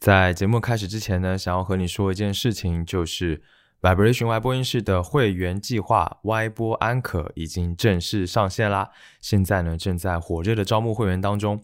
在节目开始之前呢，想要和你说一件事情，就是 Vibration Y 播音室的会员计划 Y 播安可已经正式上线啦！现在呢，正在火热的招募会员当中。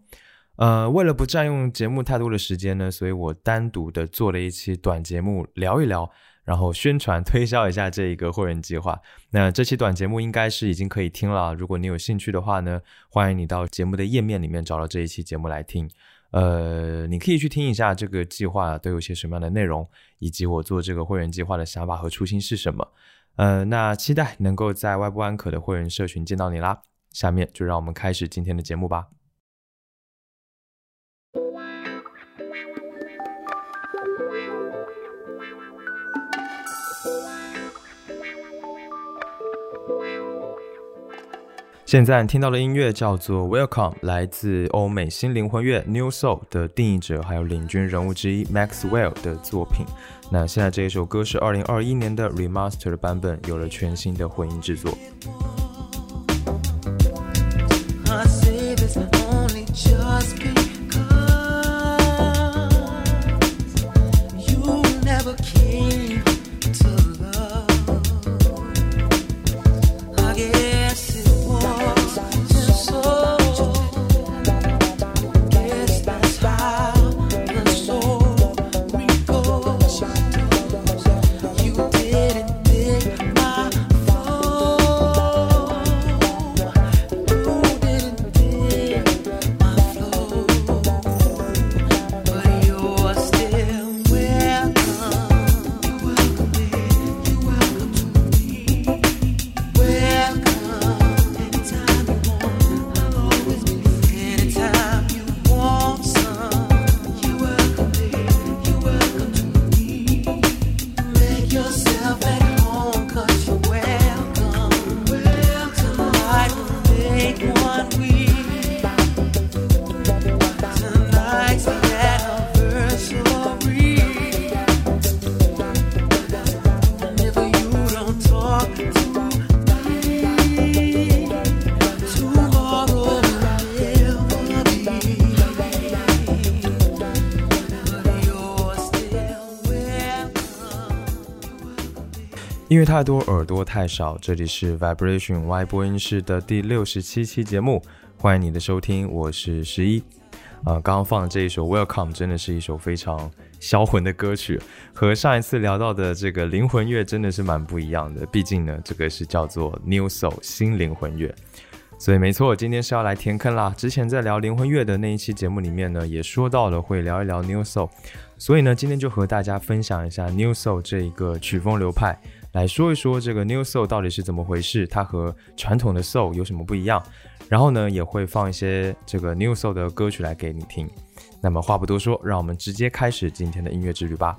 呃，为了不占用节目太多的时间呢，所以我单独的做了一期短节目，聊一聊，然后宣传推销一下这一个会员计划。那这期短节目应该是已经可以听了，如果你有兴趣的话呢，欢迎你到节目的页面里面找到这一期节目来听。呃，你可以去听一下这个计划都有些什么样的内容，以及我做这个会员计划的想法和初心是什么。呃，那期待能够在外部安可的会员社群见到你啦。下面就让我们开始今天的节目吧。现在听到的音乐叫做《Welcome》，来自欧美新灵魂乐 New Soul 的定义者，还有领军人物之一 Maxwell 的作品。那现在这一首歌是二零二一年的 Remaster 的版本，有了全新的混音制作。I say this only just 音乐太多，耳朵太少。这里是 Vibration Y 播音室的第六十七期节目，欢迎你的收听，我是十一。啊，刚刚放的这一首 Welcome 真的是一首非常销魂的歌曲，和上一次聊到的这个灵魂乐真的是蛮不一样的。毕竟呢，这个是叫做 New Soul 新灵魂乐，所以没错，今天是要来填坑啦。之前在聊灵魂乐的那一期节目里面呢，也说到了会聊一聊 New Soul，所以呢，今天就和大家分享一下 New Soul 这一个曲风流派。来说一说这个 New Soul 到底是怎么回事，它和传统的 Soul 有什么不一样？然后呢，也会放一些这个 New Soul 的歌曲来给你听。那么话不多说，让我们直接开始今天的音乐之旅吧。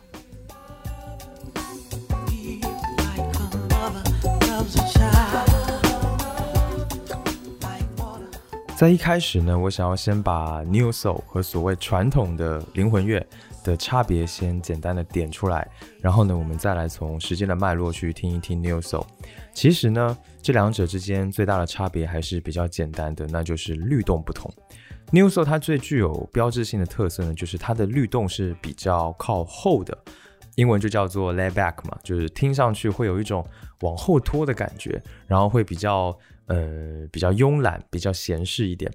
在一开始呢，我想要先把 New Soul 和所谓传统的灵魂乐。的差别先简单的点出来，然后呢，我们再来从时间的脉络去听一听 New Soul。其实呢，这两者之间最大的差别还是比较简单的，那就是律动不同。New Soul 它最具有标志性的特色呢，就是它的律动是比较靠后的，英文就叫做 lay back 嘛，就是听上去会有一种往后拖的感觉，然后会比较呃比较慵懒，比较闲适一点。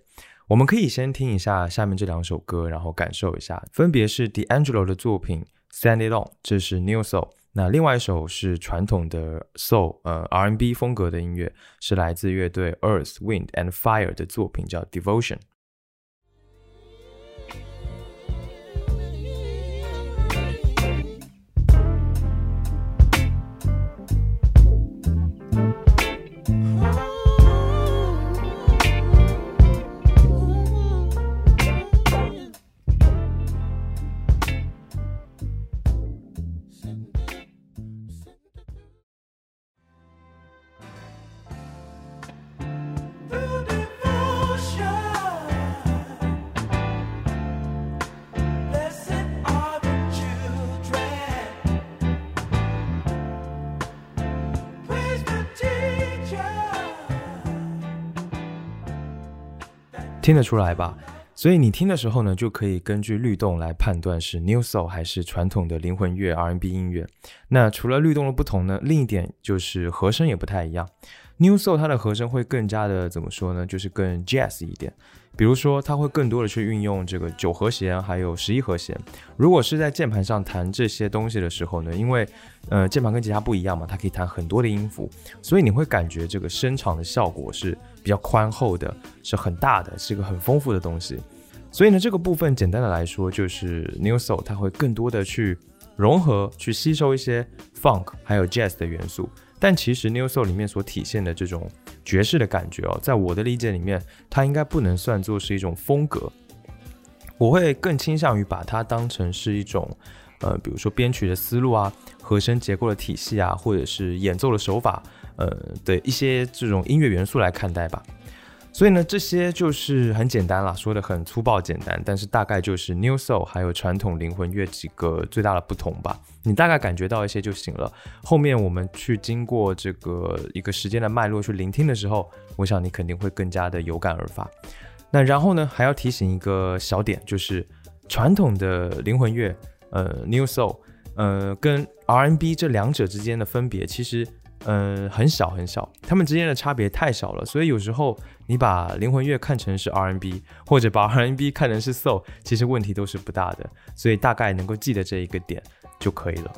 我们可以先听一下下面这两首歌，然后感受一下，分别是 D'Angelo 的作品《Send It On》，这是 New Soul；那另外一首是传统的 Soul，呃 R&B 风格的音乐，是来自乐队 Earth Wind and Fire 的作品，叫《Devotion》。听得出来吧？所以你听的时候呢，就可以根据律动来判断是 New Soul 还是传统的灵魂乐 R N B 音乐。那除了律动的不同呢，另一点就是和声也不太一样。New Soul 它的和声会更加的怎么说呢？就是更 Jazz 一点。比如说，它会更多的去运用这个九和弦，还有十一和弦。如果是在键盘上弹这些东西的时候呢，因为呃键盘跟吉他不一样嘛，它可以弹很多的音符，所以你会感觉这个声场的效果是比较宽厚的，是很大的，是一个很丰富的东西。所以呢，这个部分简单的来说，就是 New Soul 它会更多的去融合、去吸收一些 Funk 还有 Jazz 的元素。但其实 New Soul 里面所体现的这种爵士的感觉哦，在我的理解里面，它应该不能算作是一种风格。我会更倾向于把它当成是一种，呃，比如说编曲的思路啊、和声结构的体系啊，或者是演奏的手法，呃的一些这种音乐元素来看待吧。所以呢，这些就是很简单了，说的很粗暴简单，但是大概就是 New Soul 还有传统灵魂乐几个最大的不同吧。你大概感觉到一些就行了。后面我们去经过这个一个时间的脉络去聆听的时候，我想你肯定会更加的有感而发。那然后呢，还要提醒一个小点，就是传统的灵魂乐，呃，New Soul，呃，跟 R&B 这两者之间的分别，其实。嗯，很小很小，他们之间的差别太小了，所以有时候你把灵魂乐看成是 R&B，或者把 R&B 看成是 Soul，其实问题都是不大的，所以大概能够记得这一个点就可以了。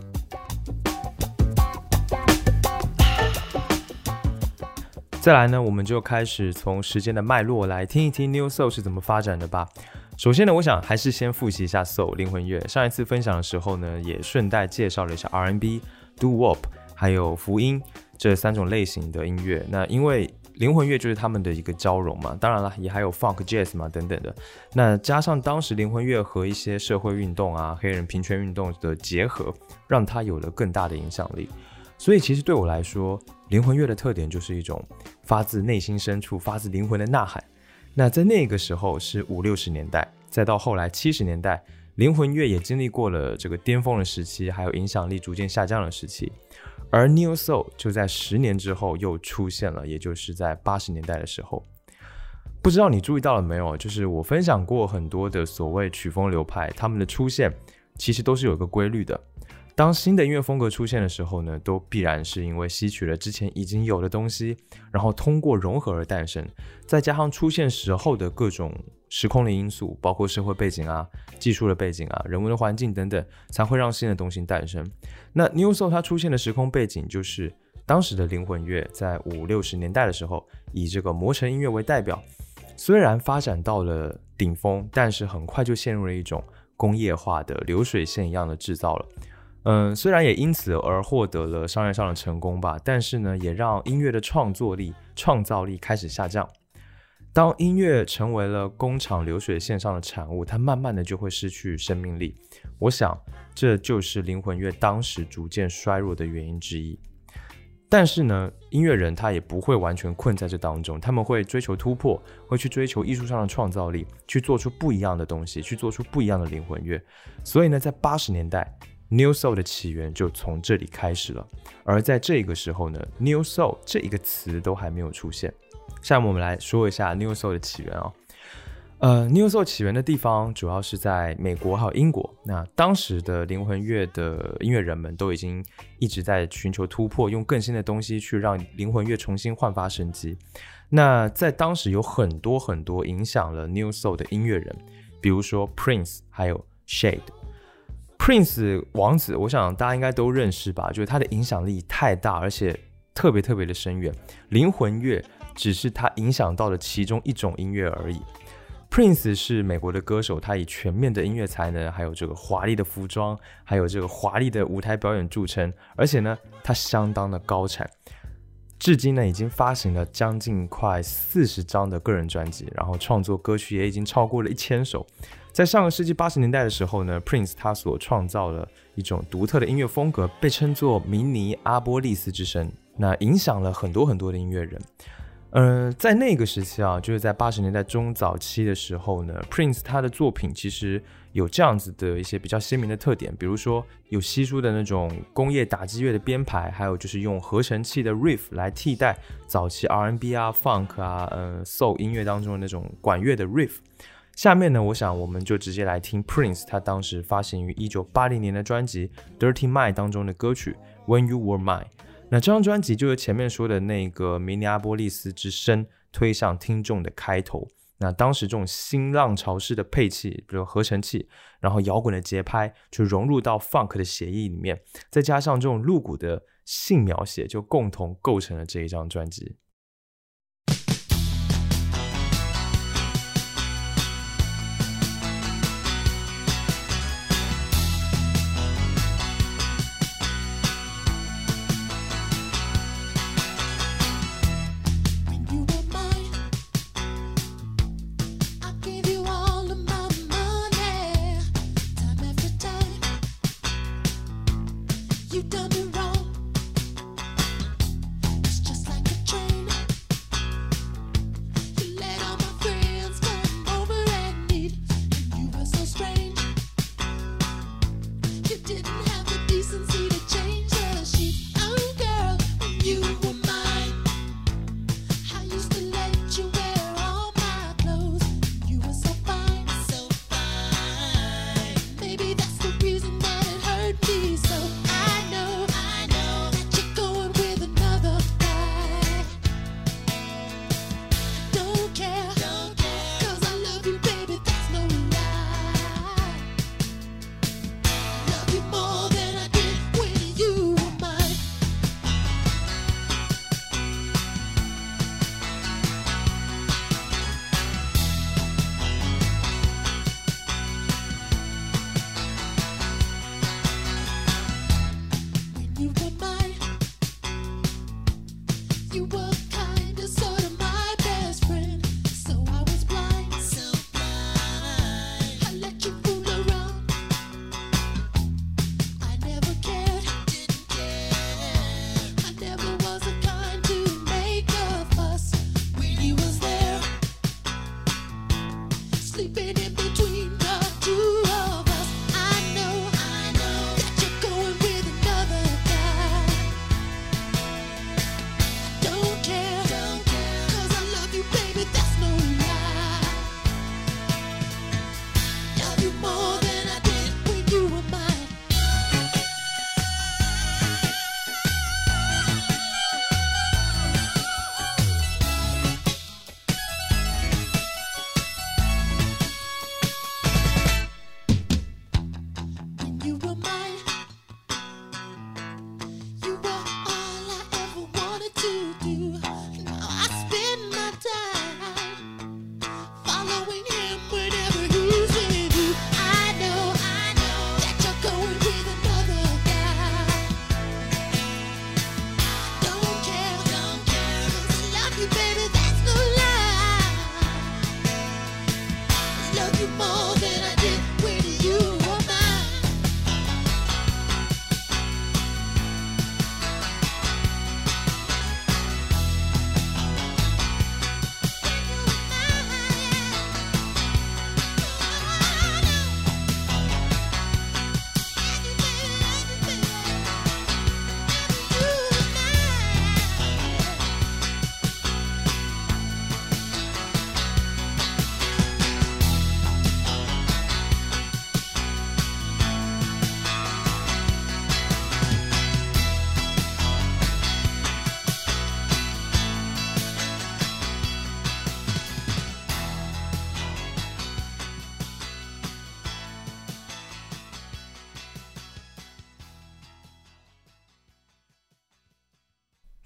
再来呢，我们就开始从时间的脉络来听一听 New Soul 是怎么发展的吧。首先呢，我想还是先复习一下 Soul 灵魂乐。上一次分享的时候呢，也顺带介绍了一下 R&B、Do Wop。还有福音这三种类型的音乐，那因为灵魂乐就是他们的一个交融嘛，当然了，也还有 funk jazz 嘛等等的，那加上当时灵魂乐和一些社会运动啊、黑人平权运动的结合，让它有了更大的影响力。所以其实对我来说，灵魂乐的特点就是一种发自内心深处、发自灵魂的呐喊。那在那个时候是五六十年代，再到后来七十年代，灵魂乐也经历过了这个巅峰的时期，还有影响力逐渐下降的时期。而 New Soul 就在十年之后又出现了，也就是在八十年代的时候。不知道你注意到了没有？就是我分享过很多的所谓曲风流派，他们的出现其实都是有一个规律的。当新的音乐风格出现的时候呢，都必然是因为吸取了之前已经有的东西，然后通过融合而诞生，再加上出现时候的各种时空的因素，包括社会背景啊、技术的背景啊、人文的环境等等，才会让新的东西诞生。那 New Soul 它出现的时空背景，就是当时的灵魂乐在五六十年代的时候，以这个魔城音乐为代表，虽然发展到了顶峰，但是很快就陷入了一种工业化的流水线一样的制造了。嗯，虽然也因此而获得了商业上的成功吧，但是呢，也让音乐的创作力、创造力开始下降。当音乐成为了工厂流水线上的产物，它慢慢的就会失去生命力。我想，这就是灵魂乐当时逐渐衰弱的原因之一。但是呢，音乐人他也不会完全困在这当中，他们会追求突破，会去追求艺术上的创造力，去做出不一样的东西，去做出不一样的灵魂乐。所以呢，在八十年代。New Soul 的起源就从这里开始了，而在这个时候呢，New Soul 这一个词都还没有出现。下面我们来说一下 New Soul 的起源啊。呃，New Soul 起源的地方主要是在美国还有英国。那当时的灵魂乐的音乐人们都已经一直在寻求突破，用更新的东西去让灵魂乐重新焕发生机。那在当时有很多很多影响了 New Soul 的音乐人，比如说 Prince，还有 Shade。Prince 王子，我想大家应该都认识吧？就是他的影响力太大，而且特别特别的深远。灵魂乐只是他影响到了其中一种音乐而已。Prince 是美国的歌手，他以全面的音乐才能，还有这个华丽的服装，还有这个华丽的舞台表演著称。而且呢，他相当的高产，至今呢已经发行了将近快四十张的个人专辑，然后创作歌曲也已经超过了一千首。在上个世纪八十年代的时候呢，Prince 他所创造的一种独特的音乐风格，被称作明尼阿波利斯之声，那影响了很多很多的音乐人。嗯，在那个时期啊，就是在八十年代中早期的时候呢，Prince 他的作品其实有这样子的一些比较鲜明的特点，比如说有稀疏的那种工业打击乐的编排，还有就是用合成器的 riff 来替代早期 R&B 啊、Funk 啊、呃 Soul 音乐当中的那种管乐的 riff。下面呢，我想我们就直接来听 Prince 他当时发行于一九八零年的专辑《Dirty Mind》当中的歌曲《When You Were Mine》。那这张专辑就是前面说的那个明尼阿波利斯之声推向听众的开头。那当时这种新浪潮式的配器，比如合成器，然后摇滚的节拍，就融入到 funk 的协议里面，再加上这种露骨的性描写，就共同构成了这一张专辑。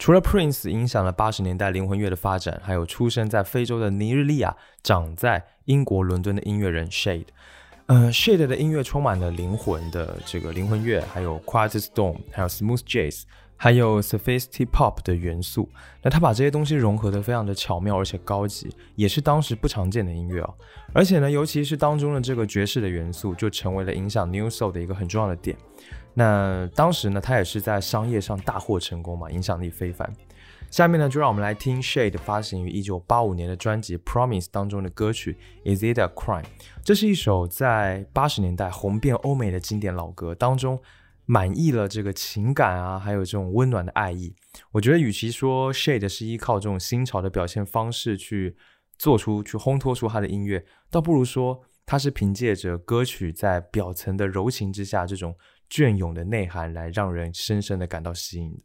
除了 Prince 影响了八十年代灵魂乐的发展，还有出生在非洲的尼日利亚、长在英国伦敦的音乐人 Shade。呃，Shade 的音乐充满了灵魂的这个灵魂乐，还有 Quiet Storm，还有 Smooth Jazz，还有 Sophistic Pop 的元素。那他把这些东西融合的非常的巧妙，而且高级，也是当时不常见的音乐哦。而且呢，尤其是当中的这个爵士的元素，就成为了影响 New Soul 的一个很重要的点。那当时呢，他也是在商业上大获成功嘛，影响力非凡。下面呢，就让我们来听 Shade 发行于一九八五年的专辑《Promise》当中的歌曲《Is It a Crime》。这是一首在八十年代红遍欧美的经典老歌，当中满溢了这个情感啊，还有这种温暖的爱意。我觉得，与其说 Shade 是依靠这种新潮的表现方式去做出去烘托出他的音乐，倒不如说他是凭借着歌曲在表层的柔情之下，这种隽永的内涵，来让人深深的感到吸引的。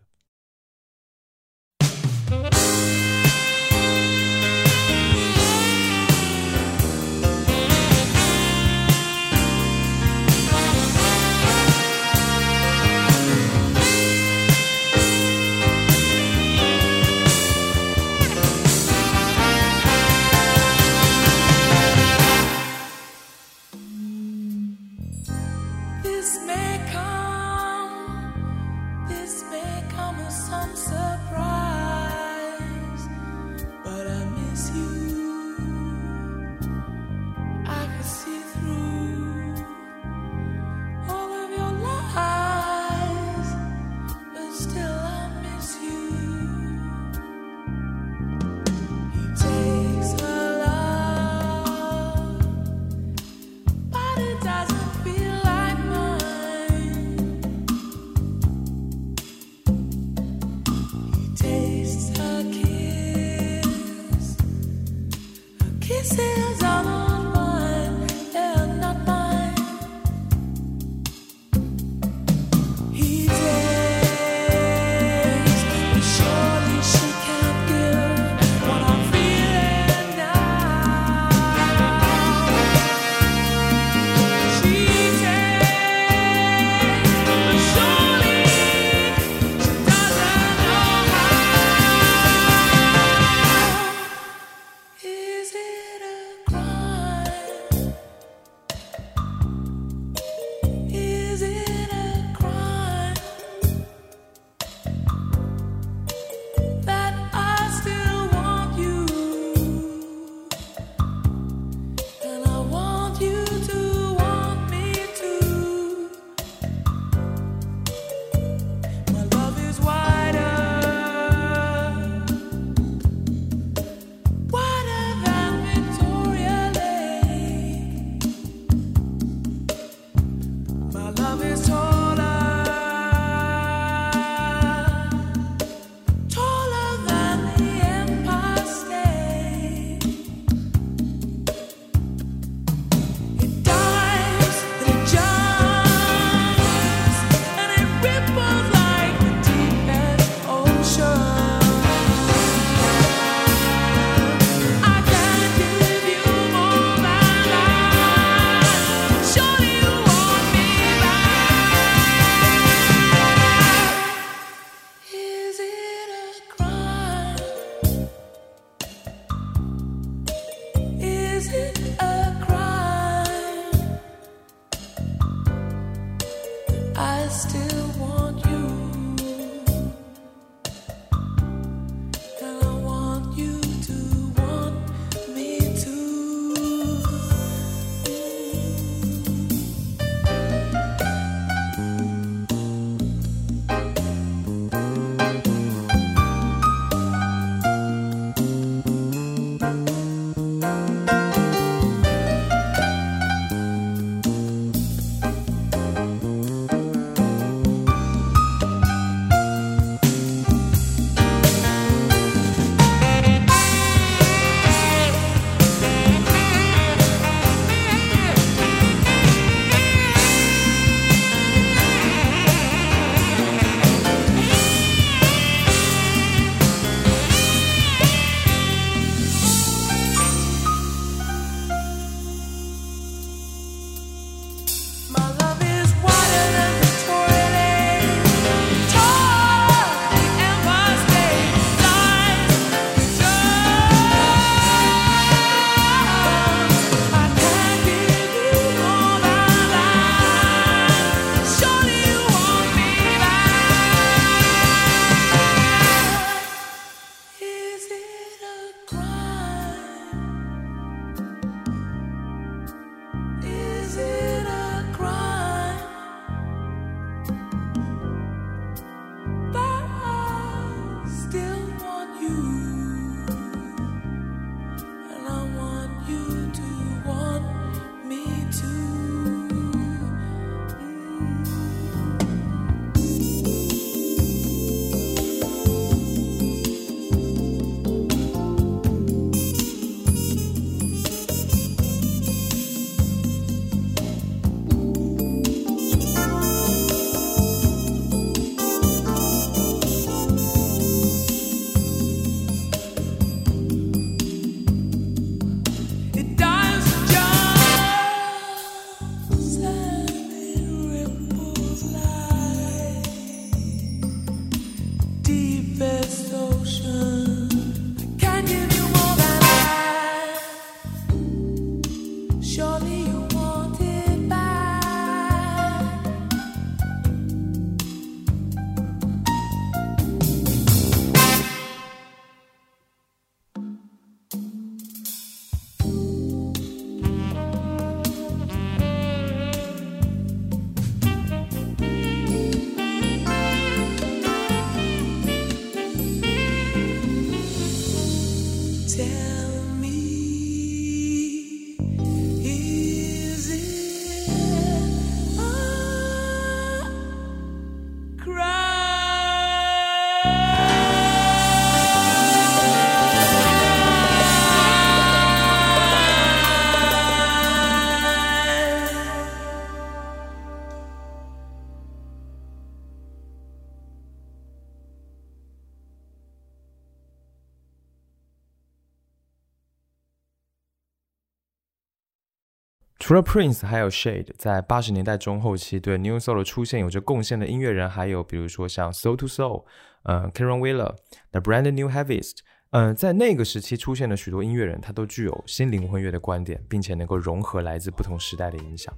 除了 Prince，还有 Shade，在八十年代中后期对 New Soul 的出现有着贡献的音乐人，还有比如说像 Soul to Soul，呃，Karen Wheeler，The Brand New Heaviest，嗯，在那个时期出现的许多音乐人，他都具有新灵魂乐的观点，并且能够融合来自不同时代的影响。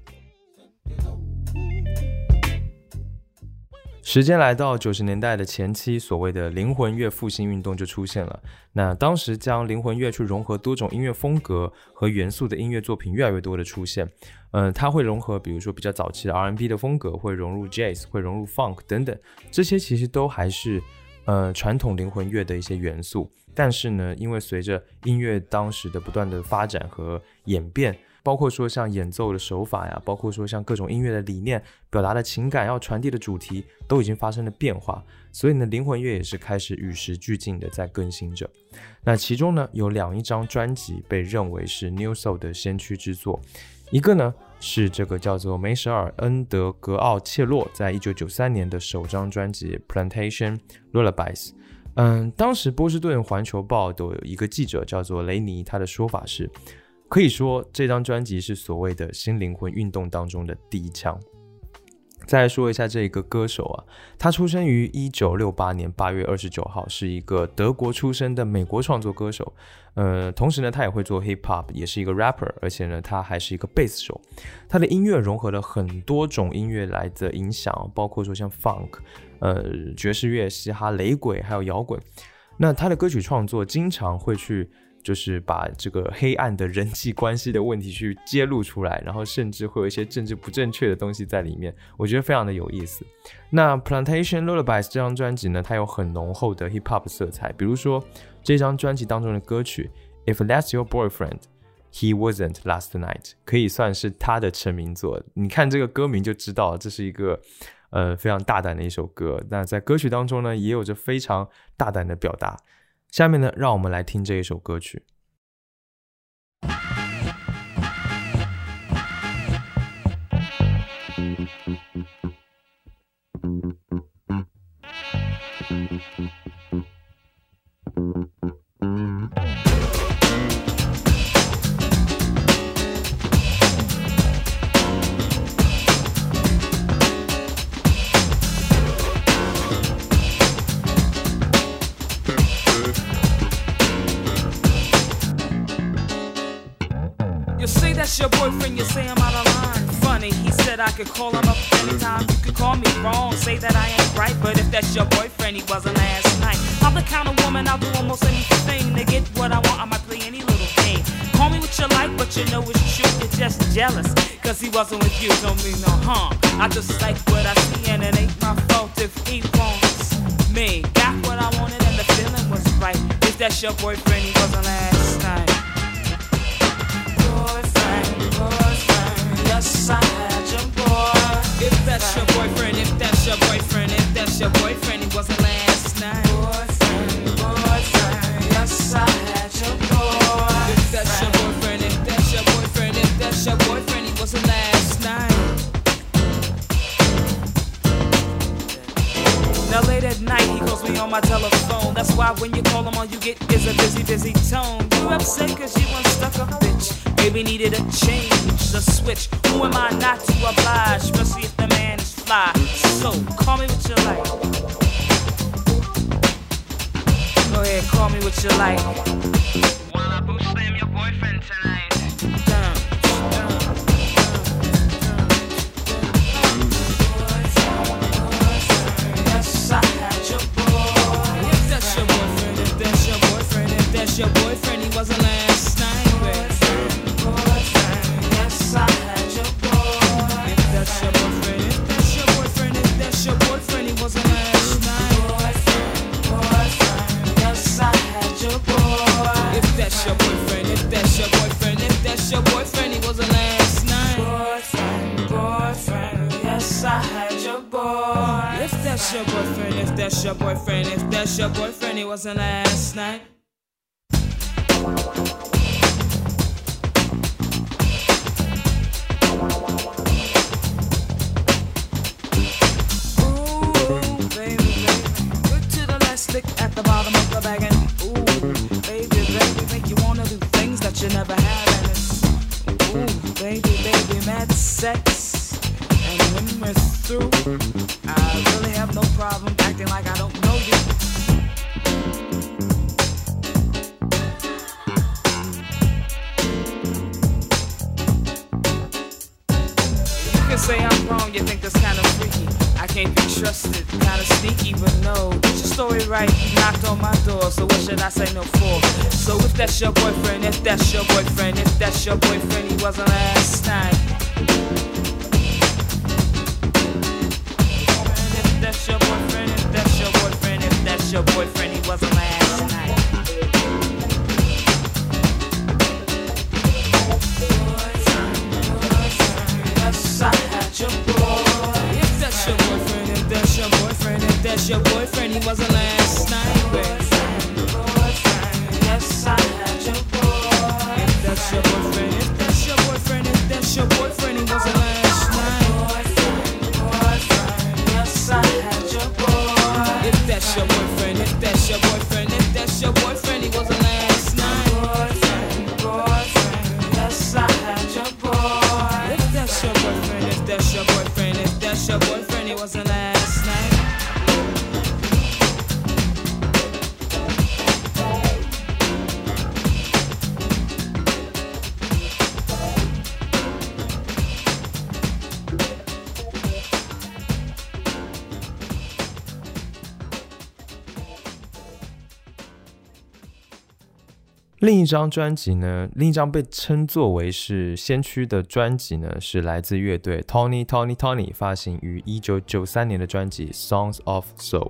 时间来到九十年代的前期，所谓的灵魂乐复兴运动就出现了。那当时将灵魂乐去融合多种音乐风格和元素的音乐作品越来越多的出现。嗯，它会融合，比如说比较早期的 R&B 的风格，会融入 Jazz，会融入 Funk 等等，这些其实都还是呃传统灵魂乐的一些元素。但是呢，因为随着音乐当时的不断的发展和演变。包括说像演奏的手法呀，包括说像各种音乐的理念、表达的情感要传递的主题，都已经发生了变化。所以呢，灵魂乐也是开始与时俱进的在更新着。那其中呢，有两一张专辑被认为是 New Soul 的先驱之作，一个呢是这个叫做梅舍尔恩德格奥切洛在一九九三年的首张专辑 Plantation Lullabies。嗯，当时波士顿环球报的一个记者叫做雷尼，他的说法是。可以说，这张专辑是所谓的新灵魂运动当中的第一枪。再说一下这个歌手啊，他出生于一九六八年八月二十九号，是一个德国出生的美国创作歌手。呃，同时呢，他也会做 hip hop，也是一个 rapper，而且呢，他还是一个贝斯手。他的音乐融合了很多种音乐来的影响，包括说像 funk，呃，爵士乐、嘻哈、雷鬼，还有摇滚。那他的歌曲创作经常会去。就是把这个黑暗的人际关系的问题去揭露出来，然后甚至会有一些政治不正确的东西在里面，我觉得非常的有意思。那 Plantation Lullabies 这张专辑呢，它有很浓厚的 hip hop 色彩，比如说这张专辑当中的歌曲 If That's Your Boyfriend, He Wasn't Last Night，可以算是他的成名作。你看这个歌名就知道，这是一个呃非常大胆的一首歌。那在歌曲当中呢，也有着非常大胆的表达。下面呢，让我们来听这一首歌曲。Could call him up anytime. You could call me wrong, say that I ain't right. But if that's your boyfriend, he wasn't last night. I'm the kind of woman I'll do almost anything to get what I want. I might play any little game. Call me what you like, but you know it's true. You're just jealous. Cause he wasn't with you, don't mean no harm. I just like what I see, and it ain't my fault if he wants me. Got what I wanted, and the feeling was right. If that's your boyfriend, he wasn't last that's your boyfriend, if that's your boyfriend, if that's your boyfriend, he wasn't last night. Boyfriend, boyfriend, yes, I had your boyfriend. If that's your boyfriend, if that's your boyfriend, if that's your boyfriend, he wasn't last night. Now late at night, he calls me on my telephone. That's why when you call him, all you get is a busy, busy tone. You upset cause you unstuck a bitch. Maybe needed a change, a switch. Who am I not to oblige? Especially if the fly. So, call me what you like. Go ahead, call me what you like. Wanna boost your boyfriend tonight? Yes, I had your that's your boyfriend, if that's your boyfriend, if that's your boyfriend, he wasn't last that's your boyfriend, if that's your boyfriend, he wasn't last night. Ooh, baby blue to the last stick at the bottom of the bag and ooh, baby, baby, make you wanna do things that you never had. And it's ooh, baby, baby. Sex. When we're through, I really have no problem acting like I don't know you. You can say I'm wrong, you think that's kinda freaky. I can't be trusted, kinda sneaky, but no. Get your story right, you knocked on my door, so what should I say no for? So if that's your boyfriend, if that's your boyfriend, if that's your boyfriend, he wasn't last night. Your boyfriend, he wasn't last night. Your your boyfriend, if that's your boyfriend, if that's your boyfriend, he wasn't last 另一张专辑呢，另一张被称作为是先驱的专辑呢，是来自乐队 Tony Tony Tony 发行于一九九三年的专辑《Songs of Soul》，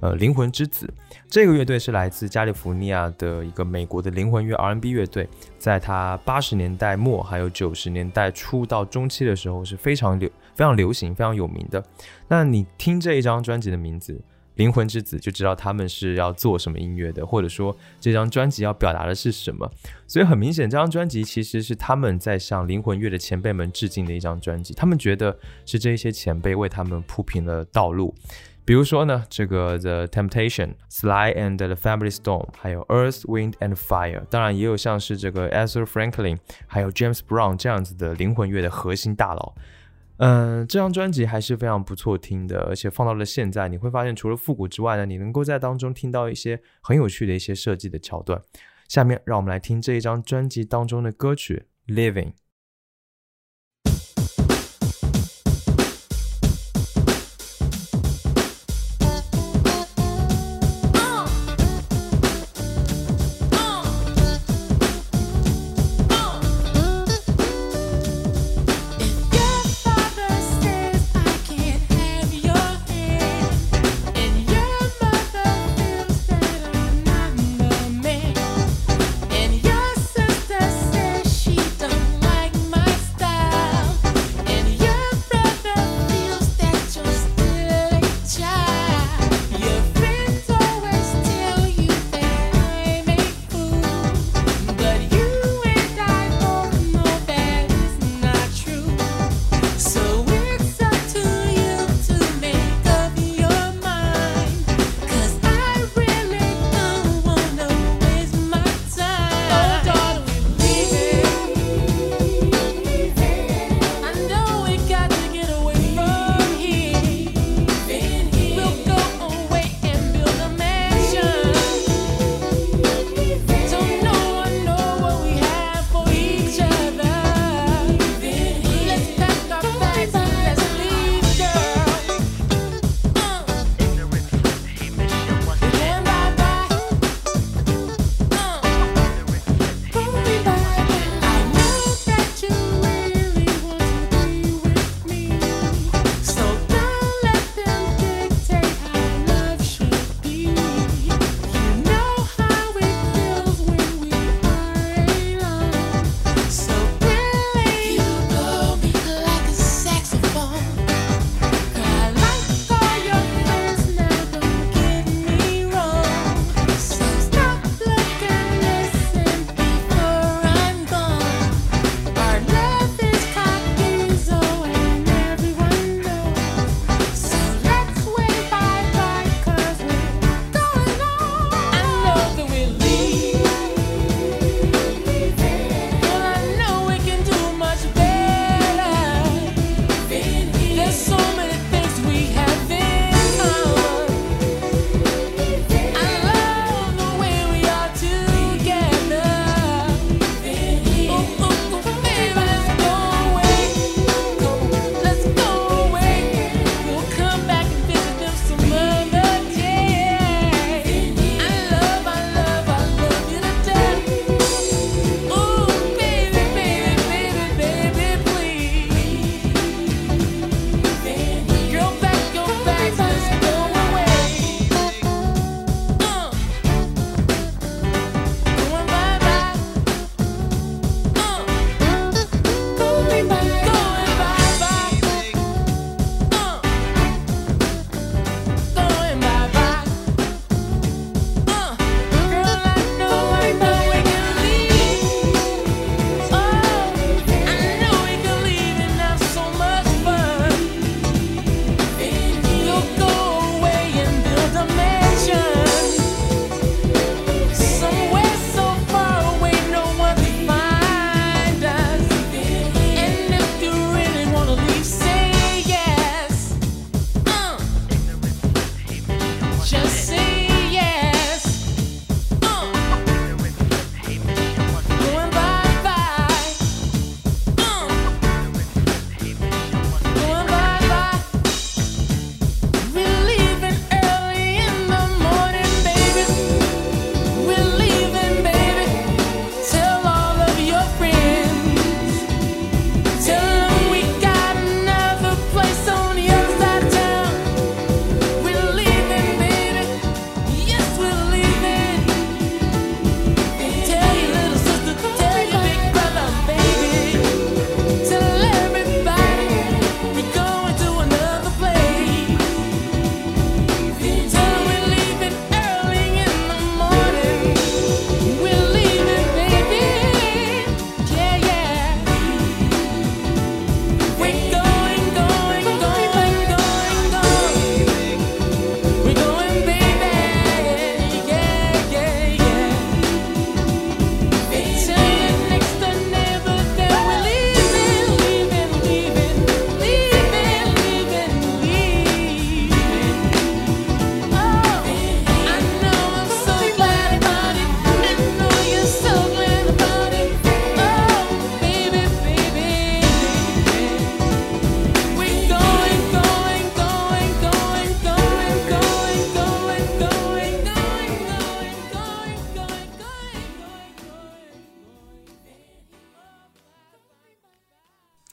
呃，灵魂之子。这个乐队是来自加利福尼亚的一个美国的灵魂乐 R&B 乐队，在它八十年代末还有九十年代初到中期的时候是非常流、非常流行、非常有名的。那你听这一张专辑的名字？灵魂之子就知道他们是要做什么音乐的，或者说这张专辑要表达的是什么。所以很明显，这张专辑其实是他们在向灵魂乐的前辈们致敬的一张专辑。他们觉得是这些前辈为他们铺平了道路。比如说呢，这个 The Temptation、Sly and the Family Stone，还有 Earth, Wind and Fire，当然也有像是这个 Ezra Franklin，还有 James Brown 这样子的灵魂乐的核心大佬。嗯，这张专辑还是非常不错听的，而且放到了现在，你会发现除了复古之外呢，你能够在当中听到一些很有趣的一些设计的桥段。下面让我们来听这一张专辑当中的歌曲《Living》。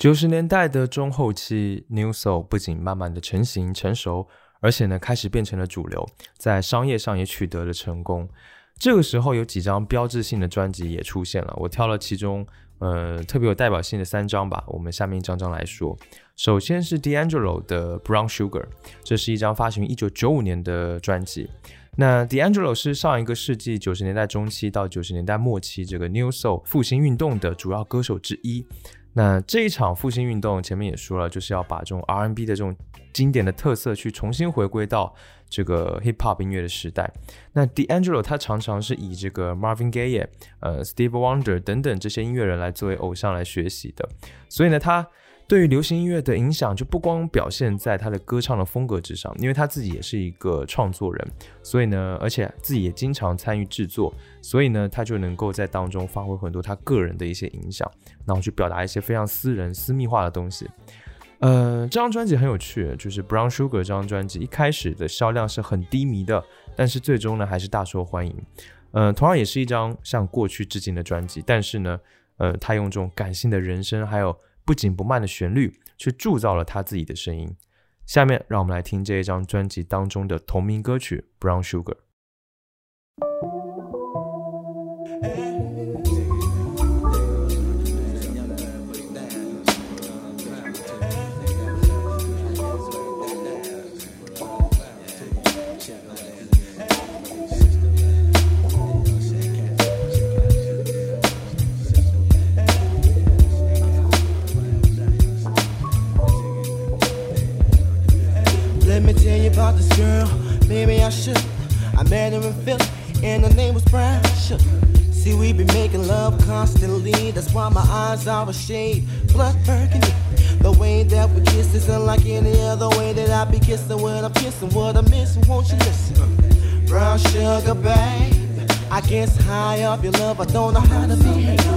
九十年代的中后期，New Soul 不仅慢慢的成型成熟，而且呢开始变成了主流，在商业上也取得了成功。这个时候有几张标志性的专辑也出现了，我挑了其中呃特别有代表性的三张吧，我们下面一张张来说。首先是 D'Angelo 的 Brown Sugar，这是一张发行于一九九五年的专辑。那 D'Angelo 是上一个世纪九十年代中期到九十年代末期这个 New Soul 复兴运动的主要歌手之一。那这一场复兴运动，前面也说了，就是要把这种 R&B 的这种经典的特色去重新回归到这个 Hip Hop 音乐的时代。那 De Angelo 他常常是以这个 Marvin Gaye、呃 Steve Wonder 等等这些音乐人来作为偶像来学习的，所以呢，他对于流行音乐的影响就不光表现在他的歌唱的风格之上，因为他自己也是一个创作人，所以呢，而且自己也经常参与制作，所以呢，他就能够在当中发挥很多他个人的一些影响，然后去表达一些非常私人、私密化的东西。呃，这张专辑很有趣，就是 Brown Sugar 这张专辑一开始的销量是很低迷的，但是最终呢还是大受欢迎。呃，同样也是一张向过去致敬的专辑，但是呢，呃，他用这种感性的人声还有不紧不慢的旋律，却铸造了他自己的声音。下面让我们来听这一张专辑当中的同名歌曲《Brown Sugar》。About this girl. Maybe I should. I met her in Philly, and her name was Sugar. See, we be making love constantly. That's why my eyes are a shade blood burgundy. The way that we kiss is unlike any other way that I be kissing when I'm kissing. What I'm missing, won't you listen? Brown sugar, babe. I guess high off your love, I don't know how to behave.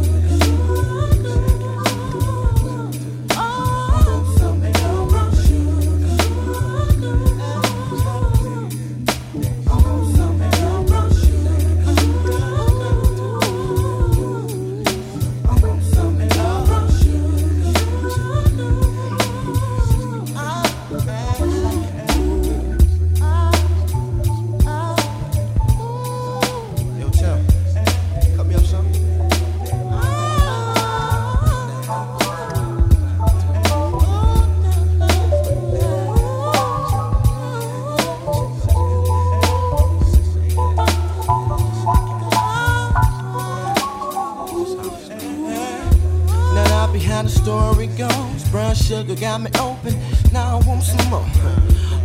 Got me open. Now I want some more.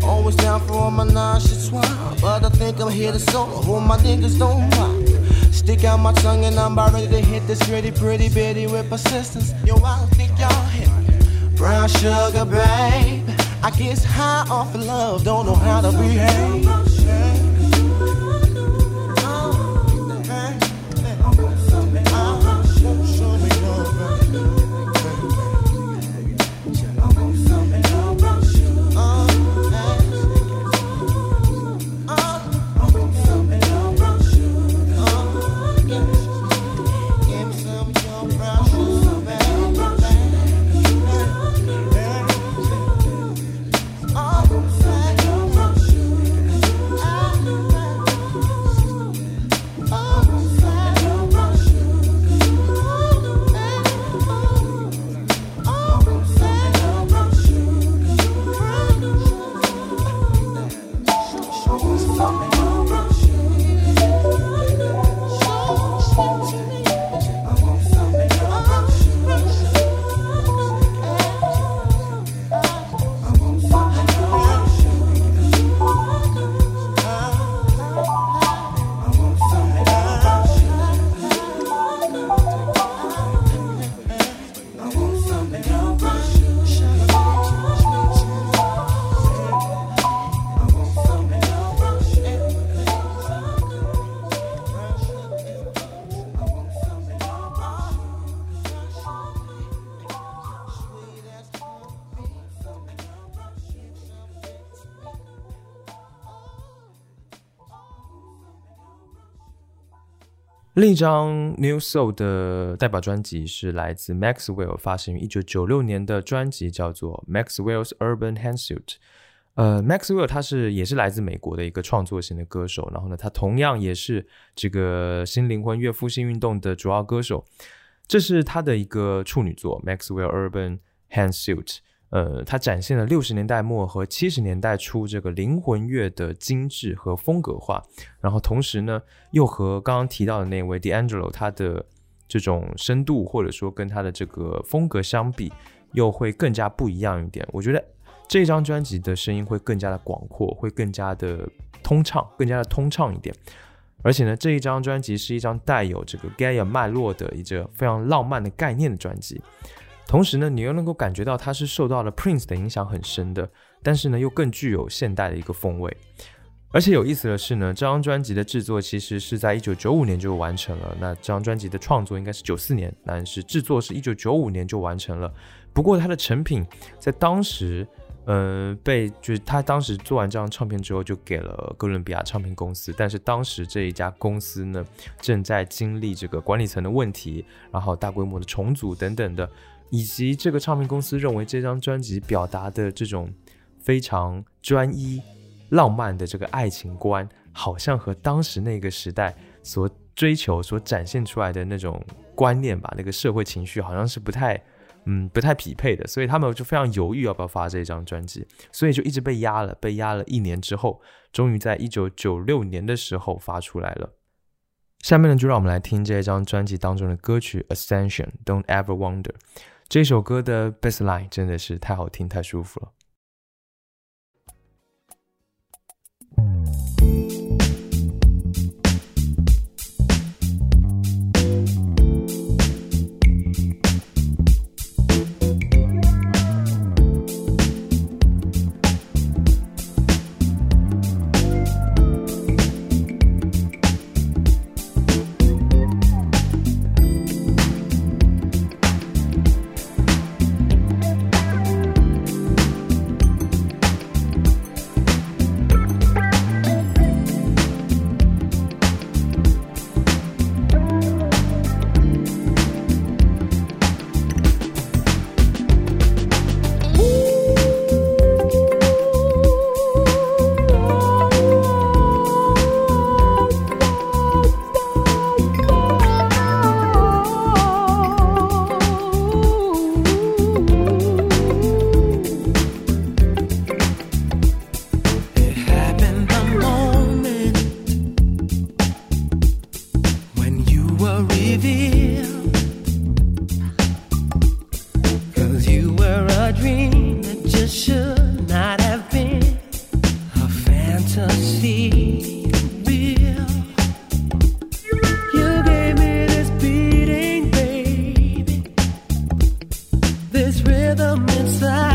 Always down for all my nauseous swine, but I think I'm here to solo. Hold my niggas don't mind. Stick out my tongue and I'm about ready to hit this pretty, pretty bitty with persistence. Yo, I don't think y'all hit me. Brown sugar, babe. I guess high off of love, don't know how to behave. 另一张 New Soul 的代表专辑是来自 Maxwell 发行于一九九六年的专辑，叫做《Maxwell's Urban Handsuit》。呃，Maxwell 他是也是来自美国的一个创作型的歌手，然后呢，他同样也是这个新灵魂乐复兴运动的主要歌手。这是他的一个处女作《Maxwell Urban Handsuit》。呃，它展现了六十年代末和七十年代初这个灵魂乐的精致和风格化，然后同时呢，又和刚刚提到的那位 D'Angelo 他的这种深度或者说跟他的这个风格相比，又会更加不一样一点。我觉得这张专辑的声音会更加的广阔，会更加的通畅，更加的通畅一点。而且呢，这一张专辑是一张带有这个 Gaia 脉络的一个非常浪漫的概念的专辑。同时呢，你又能够感觉到它是受到了 Prince 的影响很深的，但是呢，又更具有现代的一个风味。而且有意思的是呢，这张专辑的制作其实是在一九九五年就完成了。那这张专辑的创作应该是九四年，但是制作是一九九五年就完成了。不过它的成品在当时，呃，被就是他当时做完这张唱片之后，就给了哥伦比亚唱片公司。但是当时这一家公司呢，正在经历这个管理层的问题，然后大规模的重组等等的。以及这个唱片公司认为这张专辑表达的这种非常专一、浪漫的这个爱情观，好像和当时那个时代所追求、所展现出来的那种观念吧，那个社会情绪好像是不太，嗯，不太匹配的，所以他们就非常犹豫要不要发这张专辑，所以就一直被压了，被压了一年之后，终于在一九九六年的时候发出来了。下面呢，就让我们来听这张专辑当中的歌曲《Ascension》，Don't Ever Wonder。这首歌的 bass line 真的是太好听、太舒服了。Rhythm inside.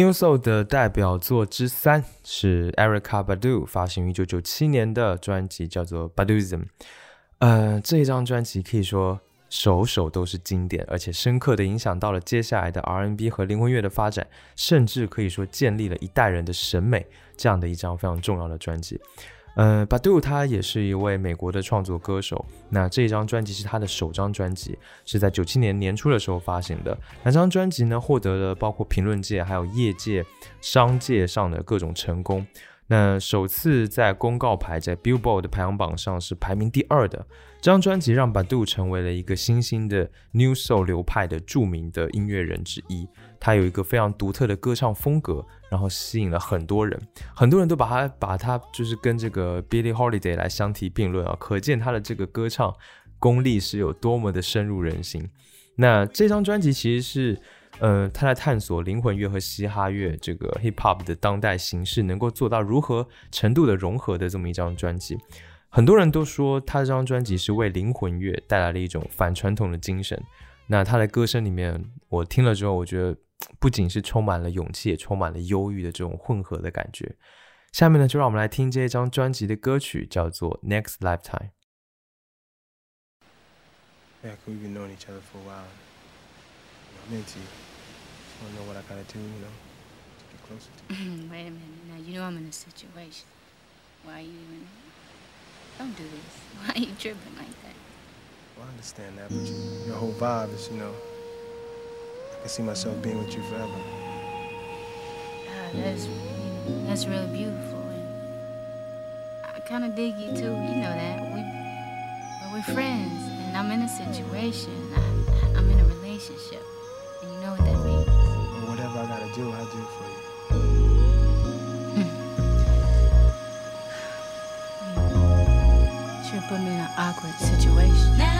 New Soul 的代表作之三是 Erica Badu 发行于一九九七年的专辑，叫做 Baduism。呃，这一张专辑可以说首首都是经典，而且深刻的影响到了接下来的 R&B 和灵魂乐的发展，甚至可以说建立了一代人的审美。这样的一张非常重要的专辑。呃，Badu 他也是一位美国的创作歌手。那这一张专辑是他的首张专辑，是在九七年年初的时候发行的。那张专辑呢，获得了包括评论界还有业界、商界上的各种成功。那首次在公告牌在 Billboard 的排行榜上是排名第二的。这张专辑让 Badu 成为了一个新兴的 New Soul 流派的著名的音乐人之一。他有一个非常独特的歌唱风格，然后吸引了很多人，很多人都把他把他就是跟这个 Billie Holiday 来相提并论啊，可见他的这个歌唱功力是有多么的深入人心。那这张专辑其实是，呃，他在探索灵魂乐和嘻哈乐这个 Hip Hop 的当代形式能够做到如何程度的融合的这么一张专辑。很多人都说他这张专辑是为灵魂乐带来了一种反传统的精神。那他的歌声里面，我听了之后，我觉得。不仅是充满了勇气，也充满了忧郁的这种混合的感觉。下面呢，就让我们来听这一张专辑的歌曲，叫做《Next Lifetime》。Back we've been knowing each other for a while. I'm into you. Just wanna know what I gotta do, you know, to get closer to you. Wait a minute. Now, you know I'm in a situation. Why are you even. Don't do this. Why are you tripping like that? Well, I understand that, but you, your whole vibe is, you know, I can see myself being with you forever. Ah, that's, that's really beautiful. And I kind of dig you, too. You know that. We, but we're friends, and I'm in a situation. I, I'm in a relationship. And you know what that means. Or whatever I gotta do, I'll do it for you. Sure put me in an awkward situation. Now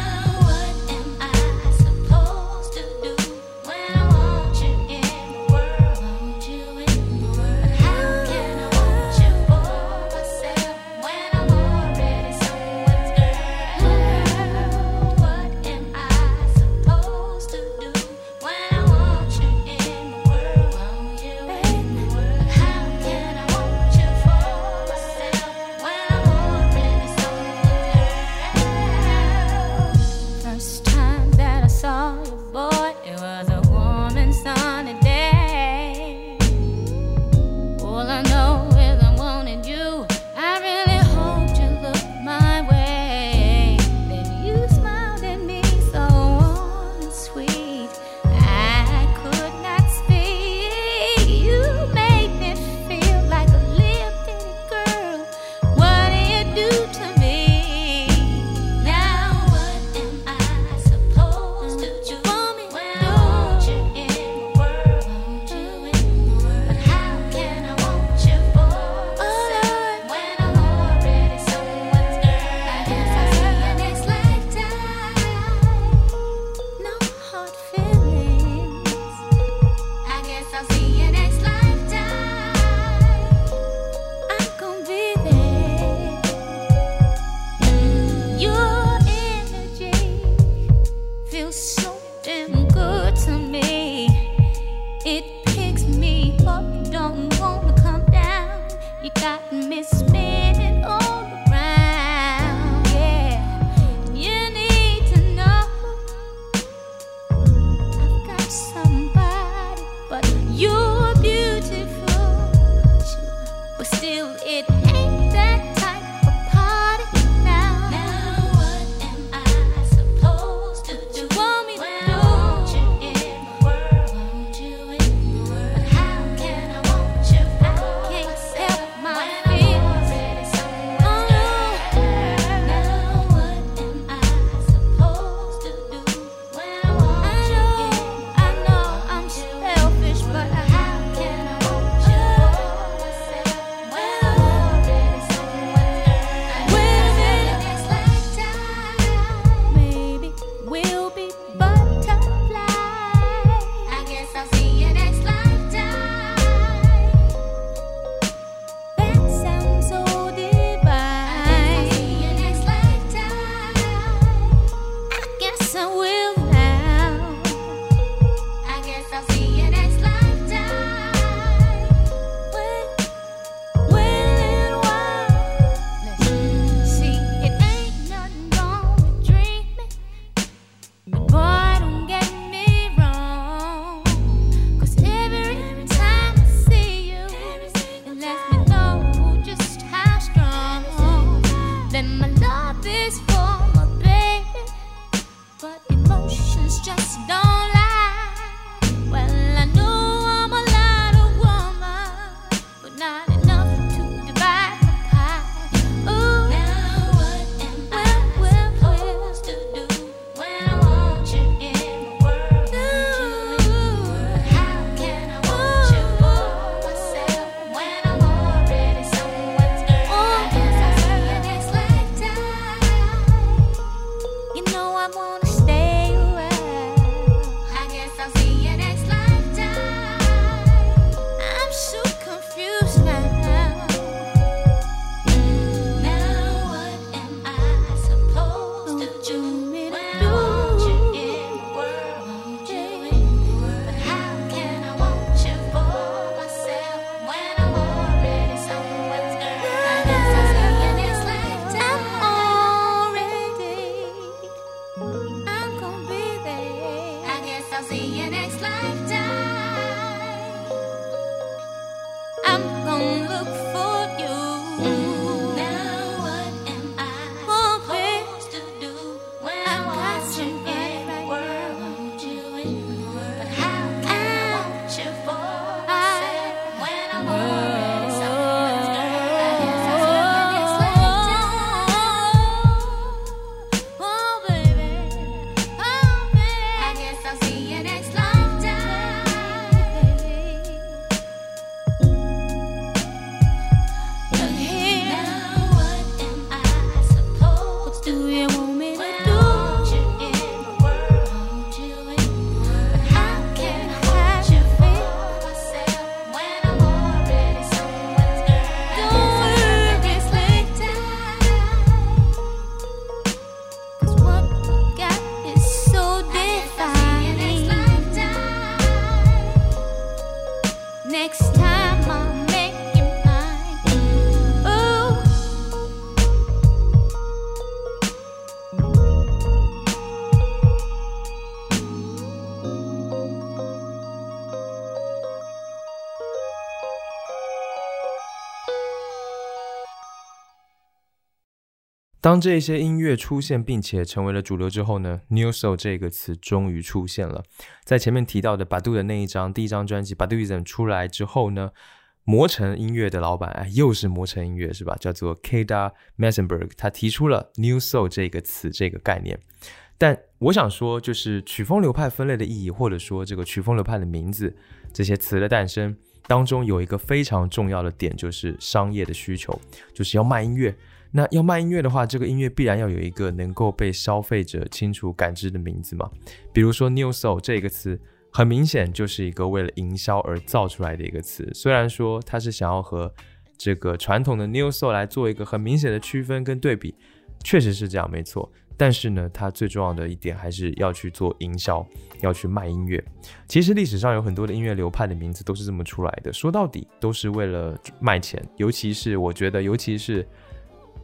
当这些音乐出现并且成为了主流之后呢，New Soul 这个词终于出现了。在前面提到的 Badu 的那一张第一张专辑 Baduism 出来之后呢，魔城音乐的老板，哎，又是魔城音乐是吧？叫做 Keda Messenberg，他提出了 New Soul 这个词这个概念。但我想说，就是曲风流派分类的意义，或者说这个曲风流派的名字，这些词的诞生当中有一个非常重要的点，就是商业的需求，就是要卖音乐。那要卖音乐的话，这个音乐必然要有一个能够被消费者清楚感知的名字嘛。比如说 “new soul” 这个词，很明显就是一个为了营销而造出来的一个词。虽然说它是想要和这个传统的 new soul 来做一个很明显的区分跟对比，确实是这样，没错。但是呢，它最重要的一点还是要去做营销，要去卖音乐。其实历史上有很多的音乐流派的名字都是这么出来的，说到底都是为了卖钱。尤其是我觉得，尤其是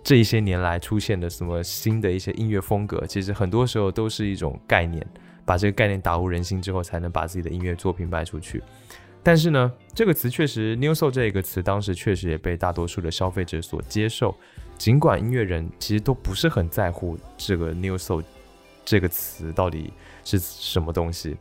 这一些年来出现的什么新的一些音乐风格，其实很多时候都是一种概念，把这个概念打入人心之后，才能把自己的音乐作品卖出去。但是呢，这个词确实 “new soul” 这个词，当时确实也被大多数的消费者所接受。尽管音乐人其实都不是很在乎这个 “new soul” 这个词到底是什么东西。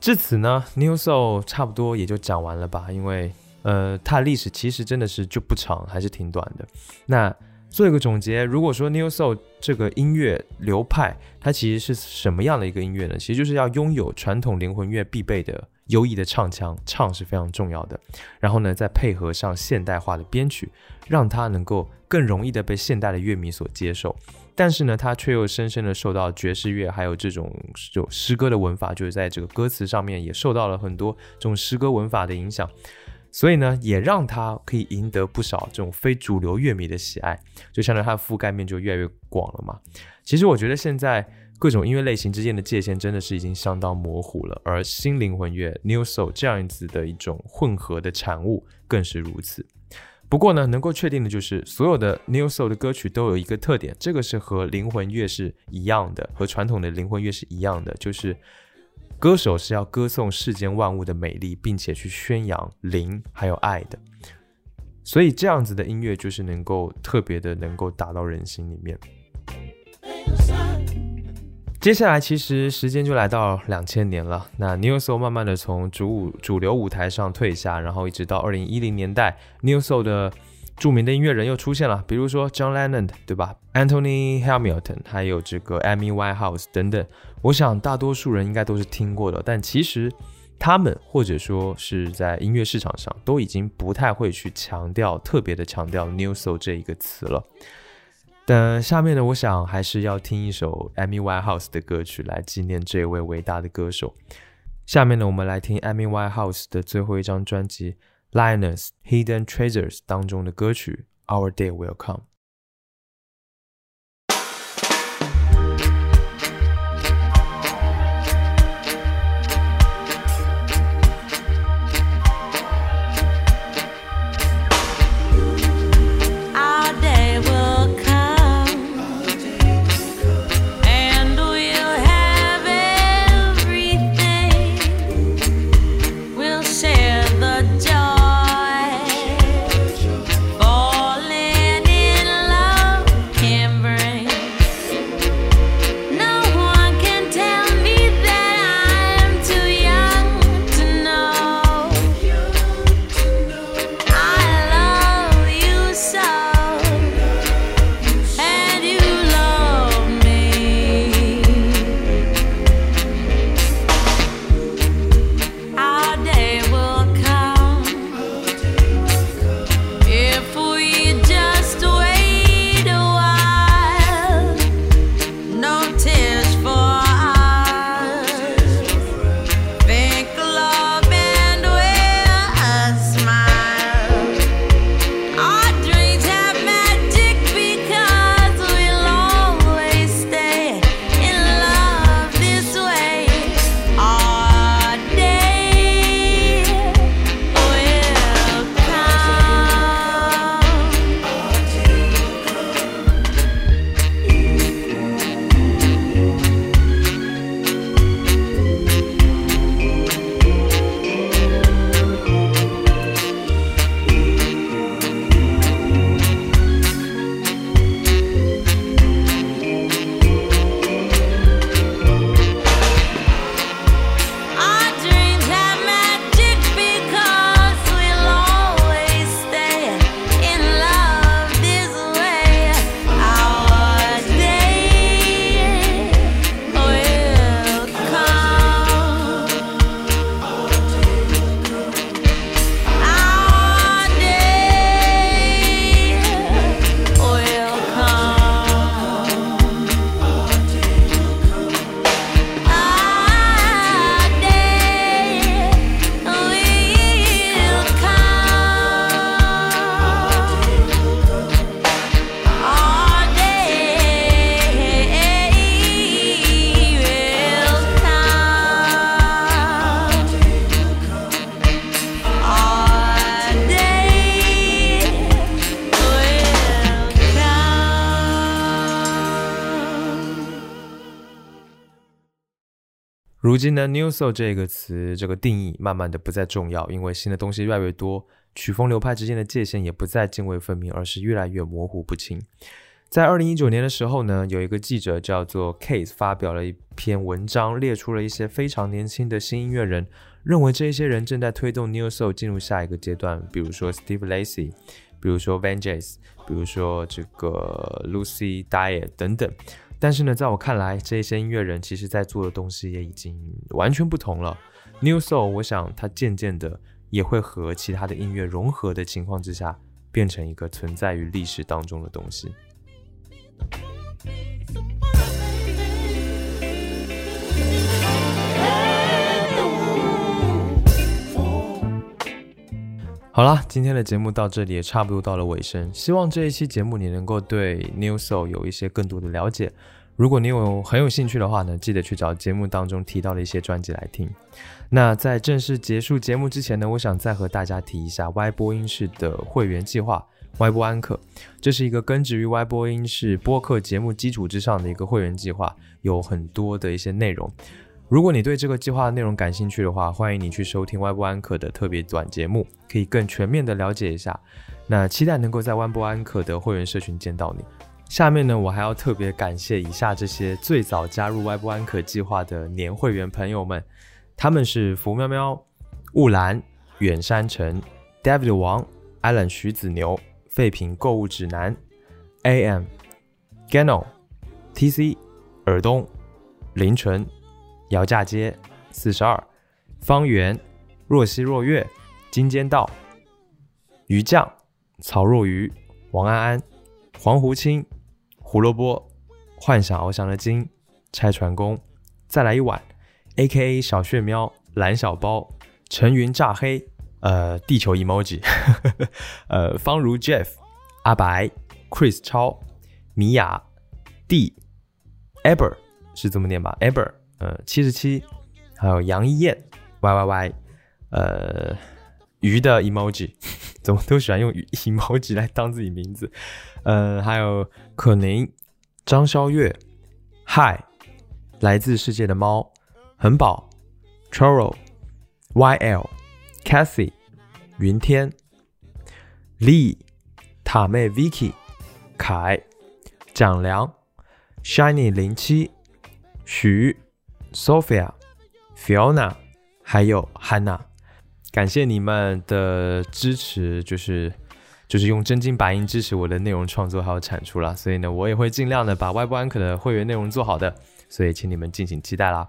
至此呢，“new soul” 差不多也就讲完了吧，因为呃，它的历史其实真的是就不长，还是挺短的。那做一个总结，如果说 New Soul 这个音乐流派，它其实是什么样的一个音乐呢？其实就是要拥有传统灵魂乐必备的优异的唱腔，唱是非常重要的。然后呢，再配合上现代化的编曲，让它能够更容易的被现代的乐迷所接受。但是呢，它却又深深的受到爵士乐还有这种就诗歌的文法，就是在这个歌词上面也受到了很多这种诗歌文法的影响。所以呢，也让它可以赢得不少这种非主流乐迷的喜爱，就相当于它的覆盖面就越来越广了嘛。其实我觉得现在各种音乐类型之间的界限真的是已经相当模糊了，而新灵魂乐 （New Soul） 这样子的一种混合的产物更是如此。不过呢，能够确定的就是所有的 New Soul 的歌曲都有一个特点，这个是和灵魂乐是一样的，和传统的灵魂乐是一样的，就是。歌手是要歌颂世间万物的美丽，并且去宣扬灵还有爱的，所以这样子的音乐就是能够特别的能够打到人心里面。接下来其实时间就来到两千年了，那 New Soul 慢慢的从主舞主流舞台上退下，然后一直到二零一零年代，New Soul 的著名的音乐人又出现了，比如说 John Lennon 对吧，Anthony Hamilton，还有这个 Amy Winehouse 等等。我想大多数人应该都是听过的，但其实他们或者说是在音乐市场上都已经不太会去强调特别的强调 New Soul 这一个词了。但下面呢，我想还是要听一首 Amy Winehouse 的歌曲来纪念这位伟大的歌手。下面呢，我们来听 Amy Winehouse 的最后一张专辑《Lioness Hidden Treasures》当中的歌曲《Our Day Will Come》。如今呢，New Soul 这个词这个定义慢慢的不再重要，因为新的东西越来越多，曲风流派之间的界限也不再泾渭分明，而是越来越模糊不清。在二零一九年的时候呢，有一个记者叫做 Case 发表了一篇文章，列出了一些非常年轻的新音乐人，认为这些人正在推动 New Soul 进入下一个阶段，比如说 Steve Lacy，比如说 Van Jazz，比如说这个 Lucy Diet 等等。但是呢，在我看来，这些音乐人其实在做的东西也已经完全不同了。New Soul，我想它渐渐的也会和其他的音乐融合的情况之下，变成一个存在于历史当中的东西。好啦，今天的节目到这里也差不多到了尾声。希望这一期节目你能够对 New Soul 有一些更多的了解。如果你有很有兴趣的话呢，记得去找节目当中提到的一些专辑来听。那在正式结束节目之前呢，我想再和大家提一下 Y 播音室的会员计划 ——Y 播安可。这是一个根植于 Y 播音室播客节目基础之上的一个会员计划，有很多的一些内容。如果你对这个计划的内容感兴趣的话，欢迎你去收听 Y 播安可的特别短节目，可以更全面的了解一下。那期待能够在 Y 播安可的会员社群见到你。下面呢，我还要特别感谢以下这些最早加入 Y 播安可计划的年会员朋友们，他们是福喵喵、雾兰、远山城、David 王、Allen 徐子牛、废品购物指南、AM、Gano、TC、尔东、林纯、姚架街、四十二、方圆、若曦若月、金间道、鱼酱、曹若愚、王安安、黄胡青、胡萝卜、幻想翱翔的鲸、拆船工、再来一碗，A.K.A 小血喵、蓝小包、陈云炸黑、呃地球 emoji，呃方如 Jeff、阿白、Chris 超、米娅、D、Eber 是这么念吧？Eber，呃七十七，还有杨一燕、Y Y Y，呃鱼的 emoji，怎么都喜欢用鱼 emoji 来当自己名字？呃，还有可宁、张肖月、Hi，、来自世界的猫、恒宝、Choro、YL、Cathy、云天、Lee、塔妹 Vicky、凯、蒋良、Shiny 零七、徐、Sophia、Fiona，还有 Hanna，感谢你们的支持，就是就是用真金白银支持我的内容创作还有产出啦，所以呢，我也会尽量的把外部安可的会员内容做好的，所以请你们敬请期待啦。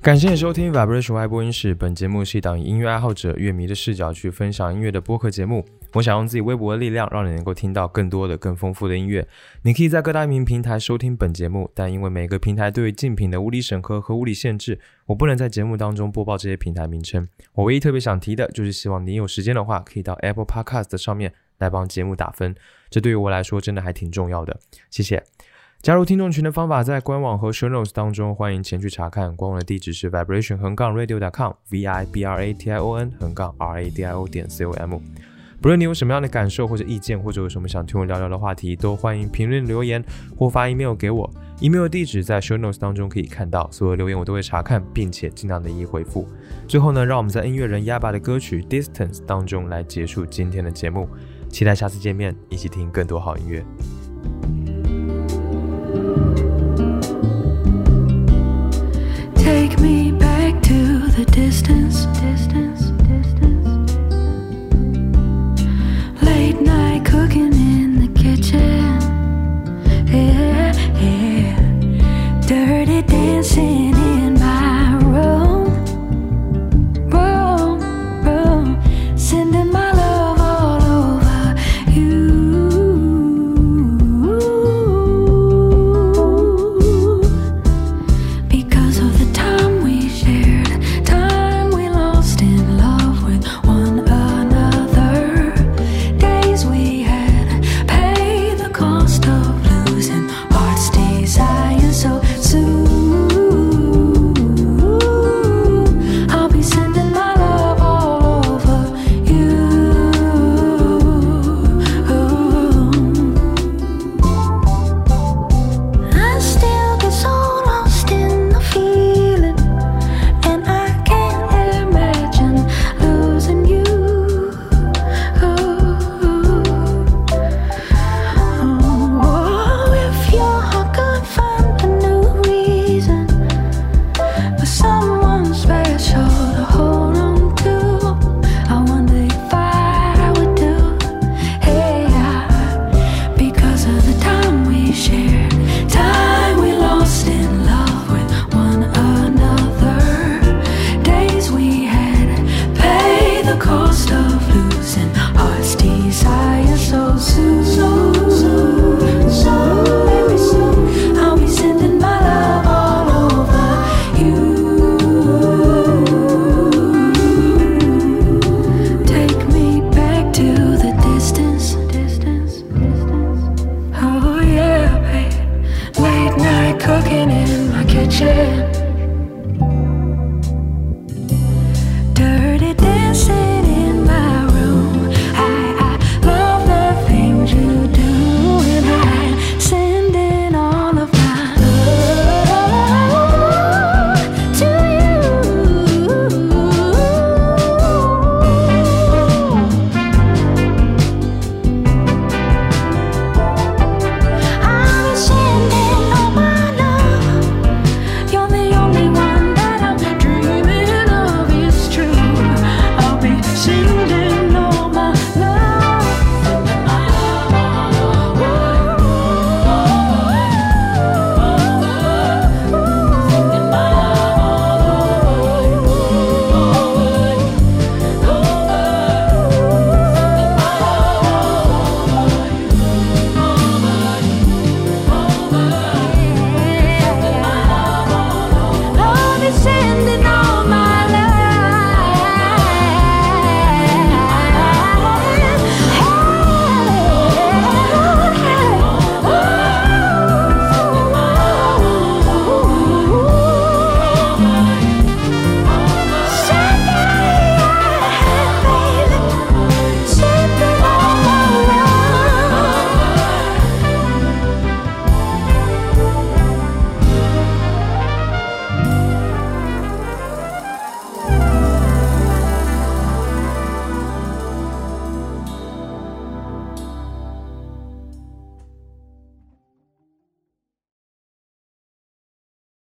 感谢收听 Vibration Y 播音室。本节目是一档以音乐爱好者、乐迷的视角去分享音乐的播客节目。我想用自己微薄的力量，让你能够听到更多的、更丰富的音乐。你可以在各大音频平台收听本节目，但因为每个平台对于竞品的物理审核和物理限制，我不能在节目当中播报这些平台名称。我唯一特别想提的就是，希望你有时间的话，可以到 Apple Podcast 上面来帮节目打分，这对于我来说真的还挺重要的。谢谢。加入听众群的方法在官网和 show notes 当中，欢迎前去查看。官网的地址是 vibration 横杠 radio 点 com，v i b r a t i o n 横杠 r a d i o 点 c o m。不论你有什么样的感受或者意见，或者有什么想听我聊聊的话题，都欢迎评论留言或发 email 给我。email 地址在 show notes 当中可以看到，所有留言我都会查看，并且尽量的一一回复。最后呢，让我们在音乐人 Yaba 的歌曲 Distance 当中来结束今天的节目。期待下次见面，一起听更多好音乐。The distance, distance, distance. Late night cooking in the kitchen. Yeah, yeah. Dirty dancing in